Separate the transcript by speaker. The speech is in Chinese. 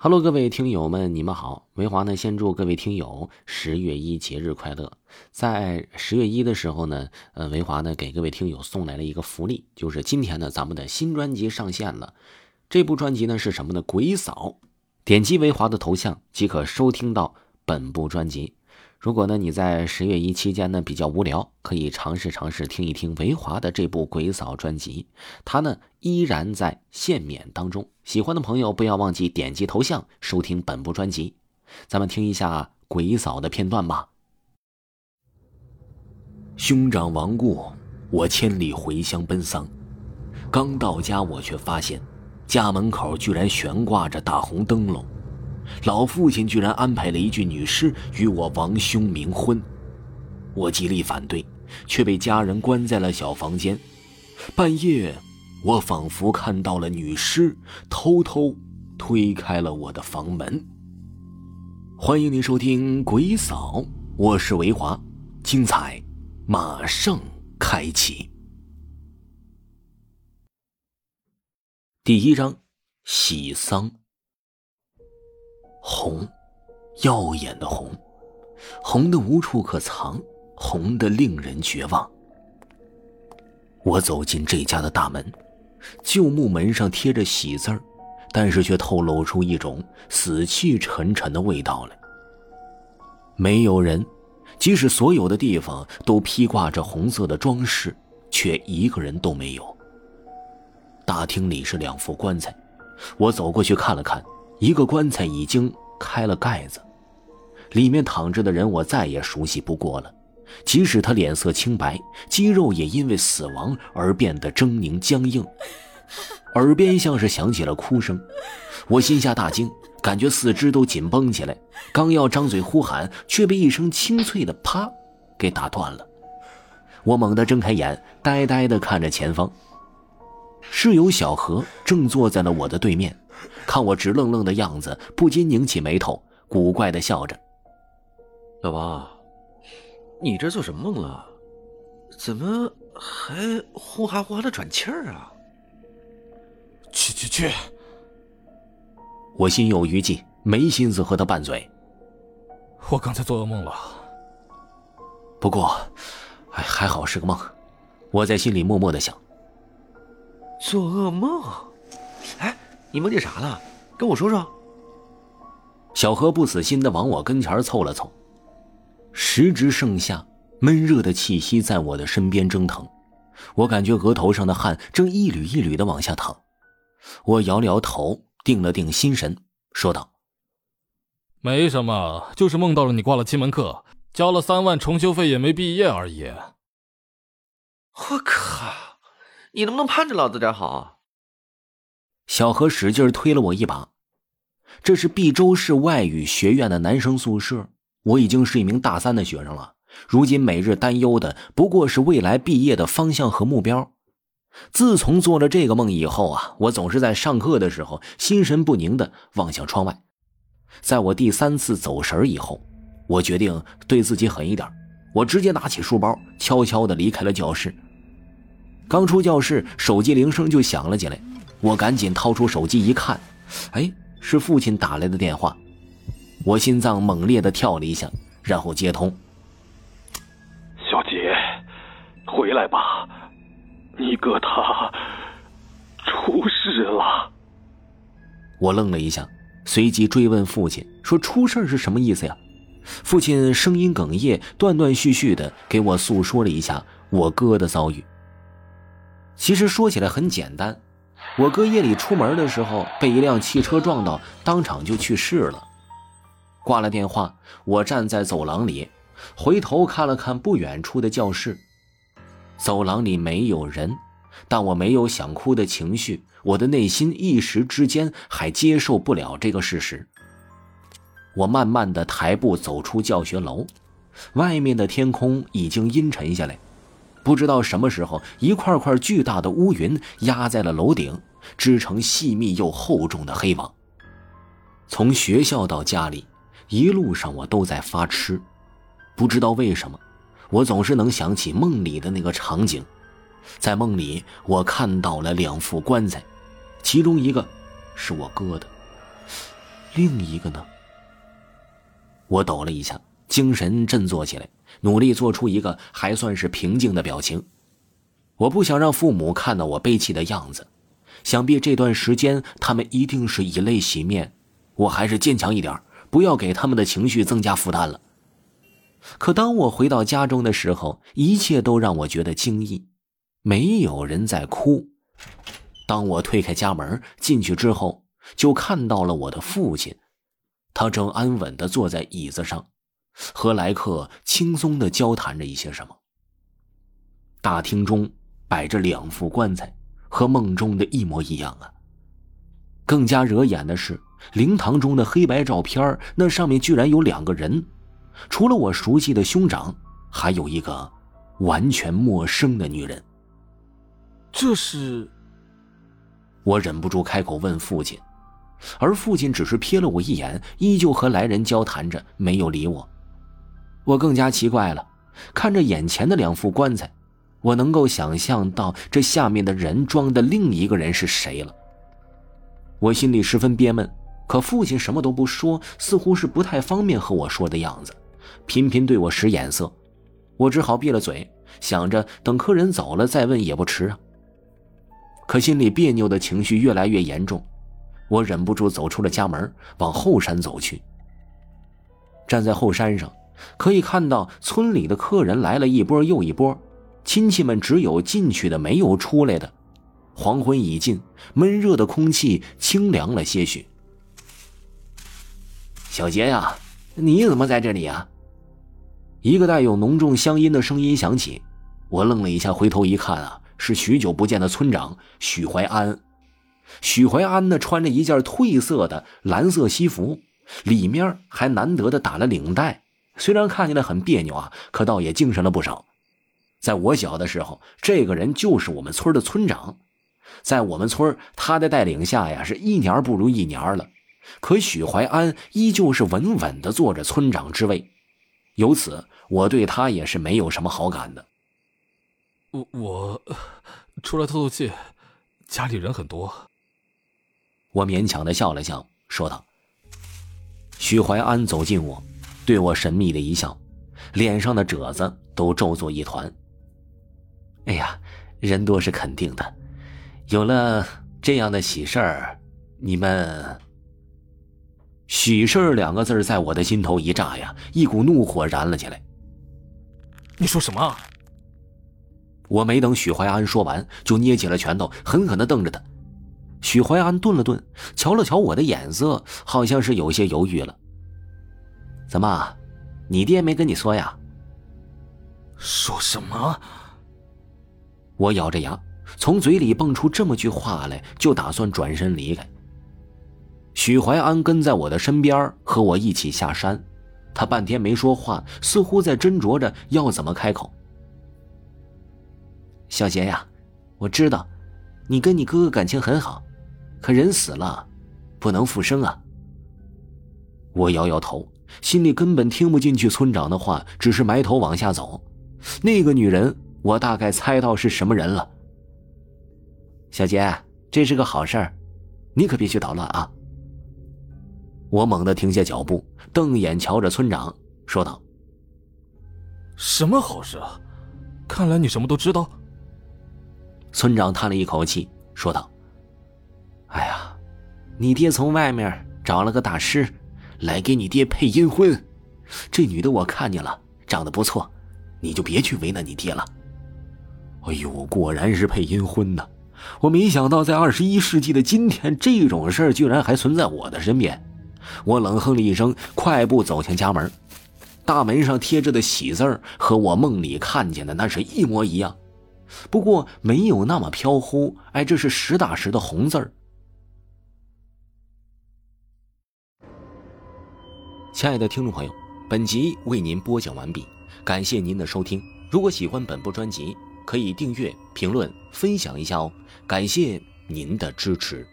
Speaker 1: Hello，各位听友们，你们好。维华呢，先祝各位听友十月一节日快乐。在十月一的时候呢，呃，维华呢给各位听友送来了一个福利，就是今天呢，咱们的新专辑上线了。这部专辑呢是什么呢？鬼嫂。点击维华的头像即可收听到本部专辑。如果呢你在十月一期间呢比较无聊，可以尝试尝试听一听维华的这部《鬼嫂》专辑，它呢依然在限免当中。喜欢的朋友不要忘记点击头像收听本部专辑。咱们听一下《鬼嫂》的片段吧。兄长亡故，我千里回乡奔丧，刚到家我却发现，家门口居然悬挂着大红灯笼。老父亲居然安排了一具女尸与我王兄冥婚，我极力反对，却被家人关在了小房间。半夜，我仿佛看到了女尸偷偷推开了我的房门。欢迎您收听《鬼嫂》，我是维华，精彩马上开启。第一章，喜丧。红，耀眼的红，红的无处可藏，红的令人绝望。我走进这家的大门，旧木门上贴着“喜”字儿，但是却透露出一种死气沉沉的味道来。没有人，即使所有的地方都披挂着红色的装饰，却一个人都没有。大厅里是两副棺材，我走过去看了看。一个棺材已经开了盖子，里面躺着的人我再也熟悉不过了。即使他脸色清白，肌肉也因为死亡而变得狰狞僵硬，耳边像是响起了哭声。我心下大惊，感觉四肢都紧绷起来，刚要张嘴呼喊，却被一声清脆的“啪”给打断了。我猛地睁开眼，呆呆地看着前方。室友小何正坐在了我的对面。看我直愣愣的样子，不禁拧起眉头，古怪的笑着。
Speaker 2: 老王，你这做什么梦了？怎么还呼哈呼哈的喘气儿啊？
Speaker 3: 去去去！
Speaker 1: 我心有余悸，没心思和他拌嘴。
Speaker 3: 我刚才做噩梦了。
Speaker 1: 不过，哎，还好是个梦。我在心里默默的想。
Speaker 2: 做噩梦？哎。你梦见啥了？跟我说说。
Speaker 1: 小何不死心的往我跟前凑了凑。时值盛夏，闷热的气息在我的身边蒸腾，我感觉额头上的汗正一缕一缕的往下淌。我摇了摇头，定了定心神，说道：“
Speaker 3: 没什么，就是梦到了你挂了七门课，交了三万重修费也没毕业而已。”
Speaker 2: 我靠！你能不能盼着老子点好？
Speaker 1: 小何使劲推了我一把。这是毕州市外语学院的男生宿舍。我已经是一名大三的学生了，如今每日担忧的不过是未来毕业的方向和目标。自从做了这个梦以后啊，我总是在上课的时候心神不宁的望向窗外。在我第三次走神以后，我决定对自己狠一点。我直接拿起书包，悄悄的离开了教室。刚出教室，手机铃声就响了起来。我赶紧掏出手机一看，哎，是父亲打来的电话。我心脏猛烈的跳了一下，然后接通。
Speaker 4: 小杰，回来吧，你哥他出事了。
Speaker 1: 我愣了一下，随即追问父亲说：“出事是什么意思呀？”父亲声音哽咽，断断续续的给我诉说了一下我哥的遭遇。其实说起来很简单。我哥夜里出门的时候被一辆汽车撞到，当场就去世了。挂了电话，我站在走廊里，回头看了看不远处的教室。走廊里没有人，但我没有想哭的情绪。我的内心一时之间还接受不了这个事实。我慢慢的抬步走出教学楼，外面的天空已经阴沉下来。不知道什么时候，一块块巨大的乌云压在了楼顶，织成细密又厚重的黑网。从学校到家里，一路上我都在发痴。不知道为什么，我总是能想起梦里的那个场景。在梦里，我看到了两副棺材，其中一个是我哥的，另一个呢？我抖了一下，精神振作起来，努力做出一个还算是平静的表情。我不想让父母看到我悲戚的样子，想必这段时间他们一定是以泪洗面。我还是坚强一点，不要给他们的情绪增加负担了。可当我回到家中的时候，一切都让我觉得惊异，没有人在哭。当我推开家门进去之后，就看到了我的父亲，他正安稳地坐在椅子上，和来客轻松的交谈着一些什么。大厅中摆着两副棺材，和梦中的一模一样啊。更加惹眼的是，灵堂中的黑白照片，那上面居然有两个人。除了我熟悉的兄长，还有一个完全陌生的女人。
Speaker 3: 这是……
Speaker 1: 我忍不住开口问父亲，而父亲只是瞥了我一眼，依旧和来人交谈着，没有理我。我更加奇怪了，看着眼前的两副棺材，我能够想象到这下面的人装的另一个人是谁了。我心里十分憋闷，可父亲什么都不说，似乎是不太方便和我说的样子。频频对我使眼色，我只好闭了嘴，想着等客人走了再问也不迟啊。可心里别扭的情绪越来越严重，我忍不住走出了家门，往后山走去。站在后山上，可以看到村里的客人来了一波又一波，亲戚们只有进去的，没有出来的。黄昏已近，闷热的空气清凉了些许。小杰呀，你怎么在这里呀？一个带有浓重乡音的声音响起，我愣了一下，回头一看啊，是许久不见的村长许怀安。许怀安呢，穿着一件褪色的蓝色西服，里面还难得的打了领带，虽然看起来很别扭啊，可倒也精神了不少。在我小的时候，这个人就是我们村的村长，在我们村他的带领下呀，是一年不如一年了。可许怀安依旧是稳稳的坐着村长之位。由此，我对他也是没有什么好感的。
Speaker 3: 我我出来透透气，家里人很多。
Speaker 1: 我勉强的笑了笑，说道：“许怀安走近我，对我神秘的一笑，脸上的褶子都皱作一团。哎呀，人多是肯定的，有了这样的喜事儿，你们……”许氏两个字在我的心头一炸呀，一股怒火燃了起来。
Speaker 3: 你说什么？
Speaker 1: 我没等许怀安说完，就捏起了拳头，狠狠的瞪着他。许怀安顿了顿，瞧了瞧我的眼色，好像是有些犹豫了。怎么，你爹没跟你说呀？
Speaker 3: 说什么？
Speaker 1: 我咬着牙，从嘴里蹦出这么句话来，就打算转身离开。许怀安跟在我的身边，和我一起下山。他半天没说话，似乎在斟酌着要怎么开口。小杰呀，我知道，你跟你哥哥感情很好，可人死了，不能复生啊。我摇摇头，心里根本听不进去村长的话，只是埋头往下走。那个女人，我大概猜到是什么人了。小杰，这是个好事儿，你可别去捣乱啊。我猛地停下脚步，瞪眼瞧着村长，说道：“
Speaker 3: 什么好事啊？看来你什么都知道。”
Speaker 1: 村长叹了一口气，说道：“哎呀，你爹从外面找了个大师，来给你爹配阴婚。这女的我看见了，长得不错，你就别去为难你爹了。”哎呦，果然是配阴婚呢！我没想到，在二十一世纪的今天，这种事儿居然还存在我的身边。我冷哼了一声，快步走向家门。大门上贴着的喜字和我梦里看见的那是一模一样，不过没有那么飘忽。哎，这是实打实的红字儿。亲爱的听众朋友，本集为您播讲完毕，感谢您的收听。如果喜欢本部专辑，可以订阅、评论、分享一下哦，感谢您的支持。